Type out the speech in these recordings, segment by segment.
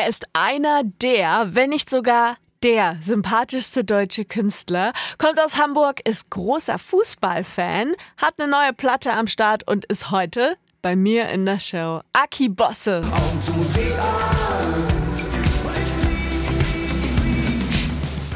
Er ist einer der, wenn nicht sogar der sympathischste deutsche Künstler, kommt aus Hamburg, ist großer Fußballfan, hat eine neue Platte am Start und ist heute bei mir in der Show. Aki Bosse.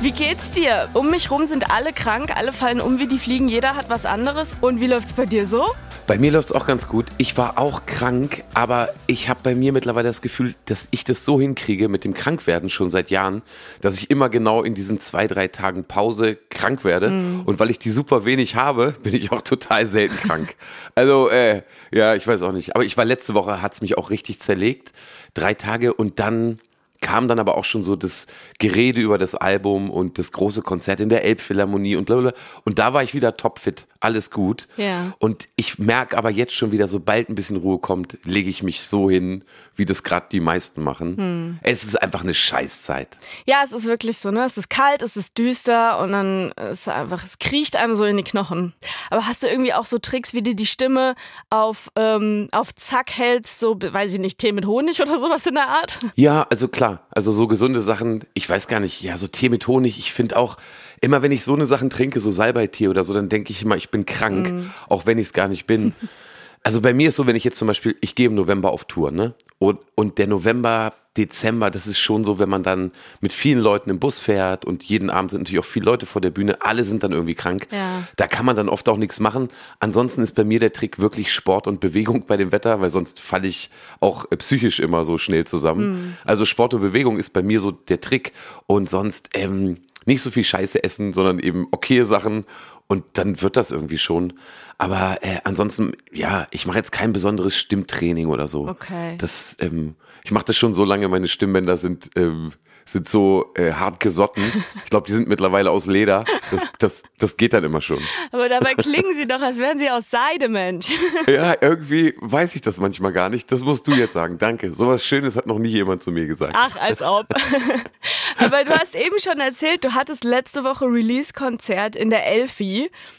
Wie geht's dir? Um mich rum sind alle krank, alle fallen um wie die Fliegen, jeder hat was anderes. Und wie läuft's bei dir so? Bei mir läuft es auch ganz gut. Ich war auch krank, aber ich habe bei mir mittlerweile das Gefühl, dass ich das so hinkriege mit dem Krankwerden schon seit Jahren, dass ich immer genau in diesen zwei, drei Tagen Pause krank werde. Mhm. Und weil ich die super wenig habe, bin ich auch total selten krank. Also, äh, ja, ich weiß auch nicht. Aber ich war letzte Woche, hat es mich auch richtig zerlegt. Drei Tage und dann kam dann aber auch schon so das Gerede über das Album und das große Konzert in der Elbphilharmonie und blablabla. Und da war ich wieder topfit, alles gut. Ja. Und ich merke aber jetzt schon wieder, sobald ein bisschen Ruhe kommt, lege ich mich so hin, wie das gerade die meisten machen. Hm. Es ist einfach eine Scheißzeit. Ja, es ist wirklich so, ne? Es ist kalt, es ist düster und dann ist einfach, es kriecht einem so in die Knochen. Aber hast du irgendwie auch so Tricks, wie du die Stimme auf, ähm, auf Zack hältst, so, weiß ich nicht, Tee mit Honig oder sowas in der Art? Ja, also klar, also so gesunde Sachen, ich weiß gar nicht, ja, so Tee mit Honig, ich finde auch, immer wenn ich so eine Sachen trinke, so Salbeitee oder so, dann denke ich immer, ich bin krank, mm. auch wenn ich es gar nicht bin. Also bei mir ist so, wenn ich jetzt zum Beispiel, ich gehe im November auf Tour, ne? Und, und der November, Dezember, das ist schon so, wenn man dann mit vielen Leuten im Bus fährt und jeden Abend sind natürlich auch viele Leute vor der Bühne, alle sind dann irgendwie krank. Ja. Da kann man dann oft auch nichts machen. Ansonsten ist bei mir der Trick wirklich Sport und Bewegung bei dem Wetter, weil sonst falle ich auch äh, psychisch immer so schnell zusammen. Mhm. Also Sport und Bewegung ist bei mir so der Trick und sonst ähm, nicht so viel Scheiße essen, sondern eben okay Sachen und dann wird das irgendwie schon. Aber äh, ansonsten, ja, ich mache jetzt kein besonderes Stimmtraining oder so. Okay. Das, ähm, ich mache das schon so lange, meine Stimmbänder sind ähm, sind so äh, hart gesotten. Ich glaube, die sind mittlerweile aus Leder. Das, das, das geht dann immer schon. Aber dabei klingen sie doch, als wären sie aus Seide, Mensch. Ja, irgendwie weiß ich das manchmal gar nicht. Das musst du jetzt sagen. Danke. Sowas Schönes hat noch nie jemand zu mir gesagt. Ach, als ob. Aber du hast eben schon erzählt, du hattest letzte Woche Release-Konzert in der Elfi,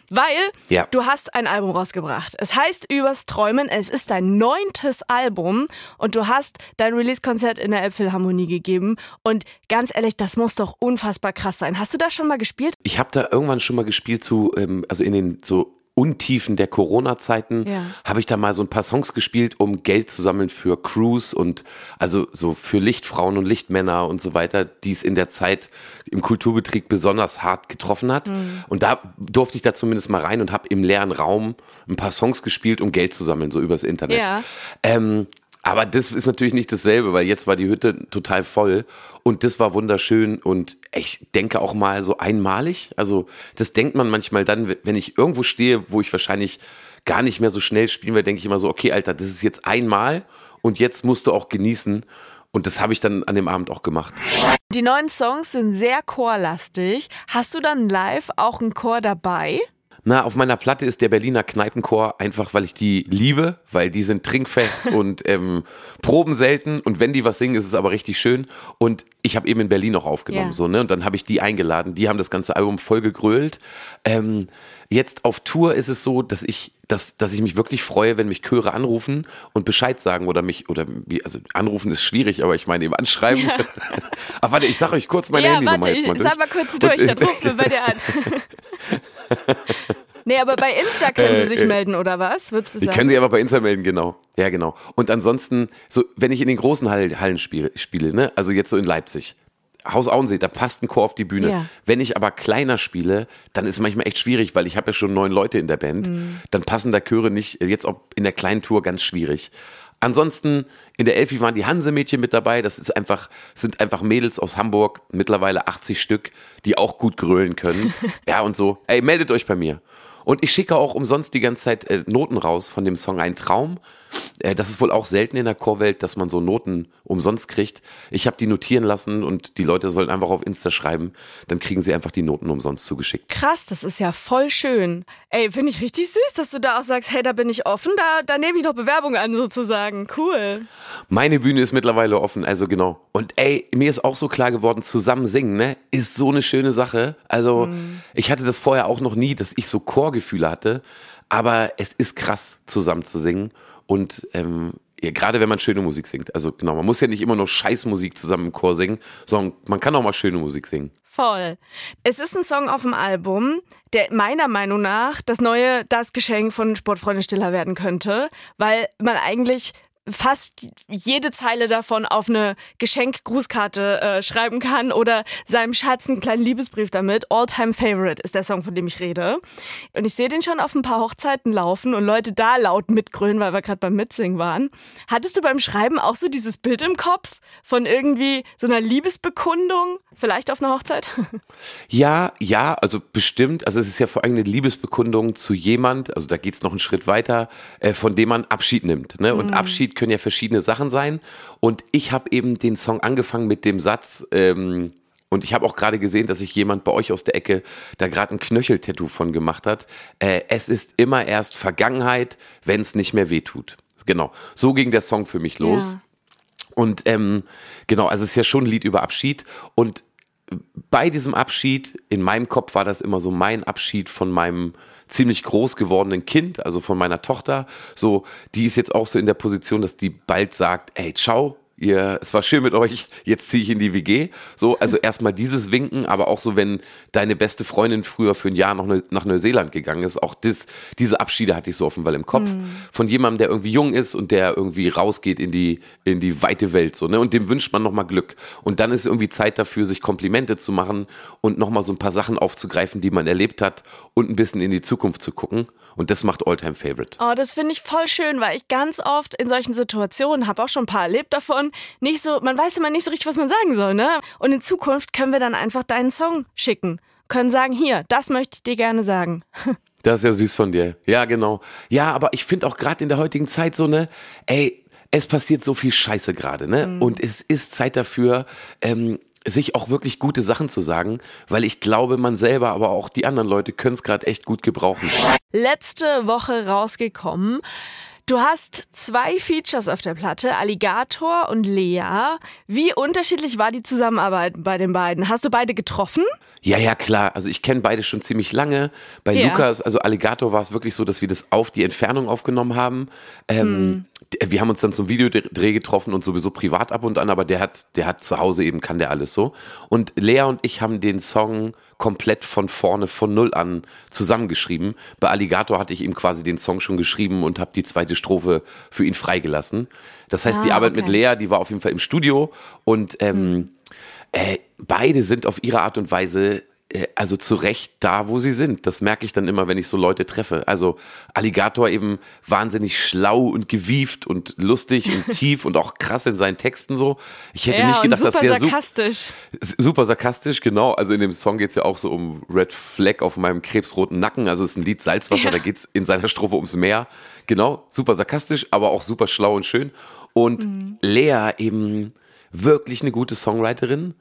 weil ja. du hast ein Album rausgebracht. Es heißt Übers Träumen. Es ist dein neuntes Album und du hast dein Release-Konzert in der Elbphilharmonie gegeben. Und ganz ehrlich, das muss doch unfassbar krass sein. Hast du da schon mal gespielt? Ich habe da irgendwann schon mal gespielt zu, ähm, also in den so Untiefen der Corona-Zeiten ja. habe ich da mal so ein paar Songs gespielt, um Geld zu sammeln für Crews und also so für Lichtfrauen und Lichtmänner und so weiter, die es in der Zeit im Kulturbetrieb besonders hart getroffen hat. Mhm. Und da durfte ich da zumindest mal rein und habe im leeren Raum ein paar Songs gespielt, um Geld zu sammeln, so übers Internet. Ja. Ähm, aber das ist natürlich nicht dasselbe, weil jetzt war die Hütte total voll und das war wunderschön und ich denke auch mal so einmalig. Also das denkt man manchmal dann, wenn ich irgendwo stehe, wo ich wahrscheinlich gar nicht mehr so schnell spielen werde, denke ich immer so, okay, Alter, das ist jetzt einmal und jetzt musst du auch genießen. Und das habe ich dann an dem Abend auch gemacht. Die neuen Songs sind sehr chorlastig. Hast du dann live auch einen Chor dabei? Na, auf meiner Platte ist der Berliner Kneipenchor einfach, weil ich die liebe, weil die sind trinkfest und ähm, proben selten und wenn die was singen, ist es aber richtig schön. Und ich habe eben in Berlin auch aufgenommen, Ja. so, ne? Und dann habe ich die eingeladen. Die haben das ganze Album voll gegrölt. Ähm, jetzt auf Tour ist es so, dass ich, dass, dass ich mich wirklich freue, wenn mich Chöre anrufen und Bescheid sagen oder mich, oder wie, also anrufen ist schwierig, aber ich meine eben anschreiben. aber warte, ich sage euch kurz meine ja, Handynummer warte, jetzt mal ich, durch. sag mal kurz durch, Und- dann rufen wir bei dir an. nee, aber bei Insta können sie sich Äh, äh, melden, oder was? Würdest du Die sagen? können sie aber bei Insta melden, genau. Ja, genau. Und ansonsten, so, wenn ich in den großen Hall- Hallen spiele, spiele, ne, also jetzt so in Leipzig, Haus Auensee, da passt ein Chor auf die Bühne. Ja. Wenn ich aber kleiner spiele, dann ist es manchmal echt schwierig, weil ich habe ja schon neun Leute in der Band. Mhm. Dann passen da Chöre nicht, jetzt auch in der kleinen Tour ganz schwierig. Ansonsten in der Elfi waren die Hanse-Mädchen mit dabei. Das ist einfach, sind einfach Mädels aus Hamburg, mittlerweile 80 Stück, die auch gut grölen können. ja, und so. Ey, meldet euch bei mir. Und ich schicke auch umsonst die ganze Zeit äh, Noten raus von dem Song Ein Traum. Äh, das ist wohl auch selten in der Chorwelt, dass man so Noten umsonst kriegt. Ich habe die notieren lassen und die Leute sollen einfach auf Insta schreiben. Dann kriegen sie einfach die Noten umsonst zugeschickt. Krass, das ist ja voll schön. Ey, finde ich richtig süß, dass du da auch sagst, hey, da bin ich offen, da, da nehme ich noch Bewerbung an sozusagen. Cool. Meine Bühne ist mittlerweile offen, also genau. Und ey, mir ist auch so klar geworden, zusammen singen, ne, ist so eine schöne Sache. Also, ich hatte das vorher auch noch nie, dass ich so Chorgefühle hatte. Aber es ist krass, zusammen zu singen. Und ähm, ja, gerade wenn man schöne Musik singt. Also genau, man muss ja nicht immer nur Scheißmusik zusammen im Chor singen, sondern man kann auch mal schöne Musik singen. Voll. Es ist ein Song auf dem Album, der meiner Meinung nach das neue Das Geschenk von Sportfreunde Stiller werden könnte, weil man eigentlich fast jede Zeile davon auf eine Geschenkgrußkarte äh, schreiben kann oder seinem Schatz einen kleinen Liebesbrief damit. All-Time Favorite ist der Song, von dem ich rede. Und ich sehe den schon auf ein paar Hochzeiten laufen und Leute da laut mitgrölen, weil wir gerade beim Mitsingen waren. Hattest du beim Schreiben auch so dieses Bild im Kopf von irgendwie so einer Liebesbekundung, vielleicht auf einer Hochzeit? Ja, ja, also bestimmt. Also es ist ja vor allem eine Liebesbekundung zu jemand, also da geht es noch einen Schritt weiter, äh, von dem man Abschied nimmt. Ne? Und mhm. Abschied können ja verschiedene Sachen sein. Und ich habe eben den Song angefangen mit dem Satz, ähm, und ich habe auch gerade gesehen, dass sich jemand bei euch aus der Ecke da gerade ein Knöcheltattoo von gemacht hat. Äh, es ist immer erst Vergangenheit, wenn es nicht mehr wehtut. Genau, so ging der Song für mich los. Ja. Und ähm, genau, also es ist ja schon ein Lied über Abschied. Und bei diesem Abschied, in meinem Kopf war das immer so mein Abschied von meinem ziemlich groß gewordenen Kind, also von meiner Tochter. So, die ist jetzt auch so in der Position, dass die bald sagt, ey, ciao, ihr, es war schön mit euch, jetzt ziehe ich in die WG. So, also erstmal dieses Winken, aber auch so, wenn deine beste Freundin früher für ein Jahr noch nach Neuseeland gegangen ist, auch das, diese Abschiede hatte ich so offenbar im Kopf. Mhm. Von jemandem, der irgendwie jung ist und der irgendwie rausgeht in die, in die weite Welt, so, ne? Und dem wünscht man nochmal Glück. Und dann ist irgendwie Zeit dafür, sich Komplimente zu machen und nochmal so ein paar Sachen aufzugreifen, die man erlebt hat und ein bisschen in die Zukunft zu gucken. Und das macht Alltime Favorite. Oh, das finde ich voll schön, weil ich ganz oft in solchen Situationen, habe auch schon ein paar erlebt davon, nicht so, man weiß immer nicht so richtig, was man sagen soll, ne? Und in Zukunft können wir dann einfach deinen Song schicken. Können sagen, hier, das möchte ich dir gerne sagen. Das ist ja süß von dir. Ja, genau. Ja, aber ich finde auch gerade in der heutigen Zeit so, ne, ey, es passiert so viel Scheiße gerade, ne? Mhm. Und es ist Zeit dafür, ähm, sich auch wirklich gute Sachen zu sagen, weil ich glaube, man selber, aber auch die anderen Leute können es gerade echt gut gebrauchen. Letzte Woche rausgekommen. Du hast zwei Features auf der Platte, Alligator und Lea. Wie unterschiedlich war die Zusammenarbeit bei den beiden? Hast du beide getroffen? Ja, ja, klar. Also ich kenne beide schon ziemlich lange. Bei ja. Lukas, also Alligator war es wirklich so, dass wir das auf die Entfernung aufgenommen haben. Ähm, hm. Wir haben uns dann zum Videodreh getroffen und sowieso privat ab und an, aber der hat, der hat zu Hause eben, kann der alles so. Und Lea und ich haben den Song komplett von vorne, von null an zusammengeschrieben. Bei Alligator hatte ich ihm quasi den Song schon geschrieben und habe die zweite Strophe für ihn freigelassen. Das heißt, ah, die Arbeit okay. mit Lea, die war auf jeden Fall im Studio und ähm, äh, beide sind auf ihre Art und Weise also zu Recht da, wo sie sind. Das merke ich dann immer, wenn ich so Leute treffe. Also Alligator eben wahnsinnig schlau und gewieft und lustig und tief und auch krass in seinen Texten so. Ich hätte ja, nicht gedacht, dass der sarkastisch. Su super sarkastisch, genau. Also in dem Song geht es ja auch so um Red Flag auf meinem krebsroten Nacken. Also es ist ein Lied Salzwasser, ja. da geht es in seiner Strophe ums Meer. Genau, super sarkastisch, aber auch super schlau und schön. Und mhm. Lea eben wirklich eine gute Songwriterin.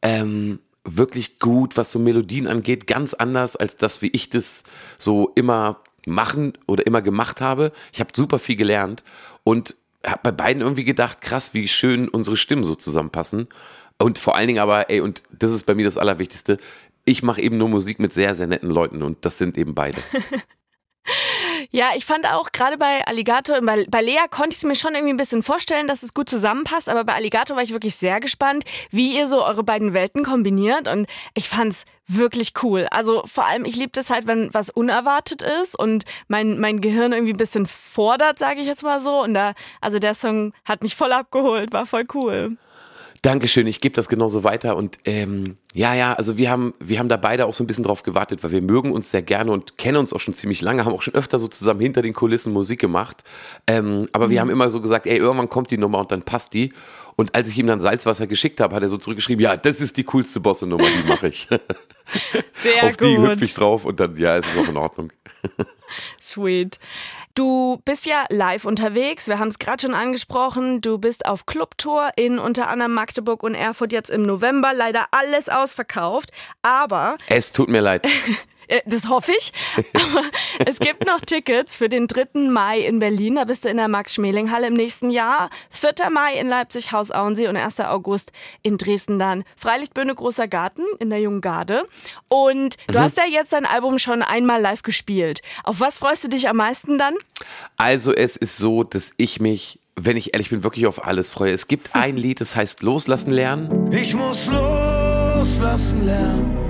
Ähm, wirklich gut, was so Melodien angeht, ganz anders als das, wie ich das so immer machen oder immer gemacht habe. Ich habe super viel gelernt und habe bei beiden irgendwie gedacht, krass, wie schön unsere Stimmen so zusammenpassen. Und vor allen Dingen aber, ey, und das ist bei mir das Allerwichtigste, ich mache eben nur Musik mit sehr, sehr netten Leuten und das sind eben beide. Ja, ich fand auch gerade bei Alligator, bei, bei Lea konnte ich es mir schon irgendwie ein bisschen vorstellen, dass es gut zusammenpasst, aber bei Alligator war ich wirklich sehr gespannt, wie ihr so eure beiden Welten kombiniert und ich fand es wirklich cool. Also vor allem, ich liebe das halt, wenn was unerwartet ist und mein, mein Gehirn irgendwie ein bisschen fordert, sage ich jetzt mal so. Und da, also der Song hat mich voll abgeholt, war voll cool. Dankeschön, ich gebe das genauso weiter. Und ähm, ja, ja, also wir haben, wir haben da beide auch so ein bisschen drauf gewartet, weil wir mögen uns sehr gerne und kennen uns auch schon ziemlich lange, haben auch schon öfter so zusammen hinter den Kulissen Musik gemacht. Ähm, aber mhm. wir haben immer so gesagt, ey, irgendwann kommt die Nummer und dann passt die. Und als ich ihm dann Salzwasser geschickt habe, hat er so zurückgeschrieben, ja, das ist die coolste Bosse-Nummer, die mache ich. Sehr Auf die hüpfe ich drauf und dann, ja, ist es auch in Ordnung. Sweet. Du bist ja live unterwegs. Wir haben es gerade schon angesprochen. Du bist auf Clubtour in unter anderem Magdeburg und Erfurt jetzt im November. Leider alles ausverkauft. Aber. Es tut mir leid. Äh, das hoffe ich. Aber es gibt noch Tickets für den 3. Mai in Berlin. Da bist du in der Max-Schmeling-Halle im nächsten Jahr. 4. Mai in Leipzig, Haus Auensee und 1. August in Dresden dann. Freilichtbühne Großer Garten in der Jungen Garde. Und du mhm. hast ja jetzt dein Album schon einmal live gespielt. Auf was freust du dich am meisten dann? Also es ist so, dass ich mich wenn ich ehrlich bin, wirklich auf alles freue. Es gibt ein Lied, das heißt Loslassen lernen. Ich muss loslassen lernen.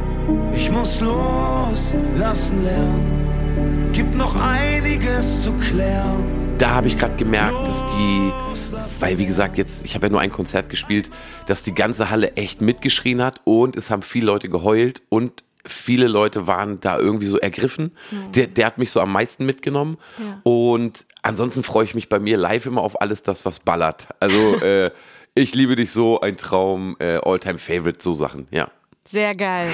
Ich muss loslassen lernen. Gibt noch einiges zu klären. Da habe ich gerade gemerkt, dass die, weil wie gesagt, jetzt, ich habe ja nur ein Konzert gespielt, dass die ganze Halle echt mitgeschrien hat und es haben viele Leute geheult und viele Leute waren da irgendwie so ergriffen. Der, der hat mich so am meisten mitgenommen. Ja. Und ansonsten freue ich mich bei mir live immer auf alles das, was ballert. Also äh, ich liebe dich so, ein Traum, äh, Alltime Favorite, so Sachen, ja. Sehr geil.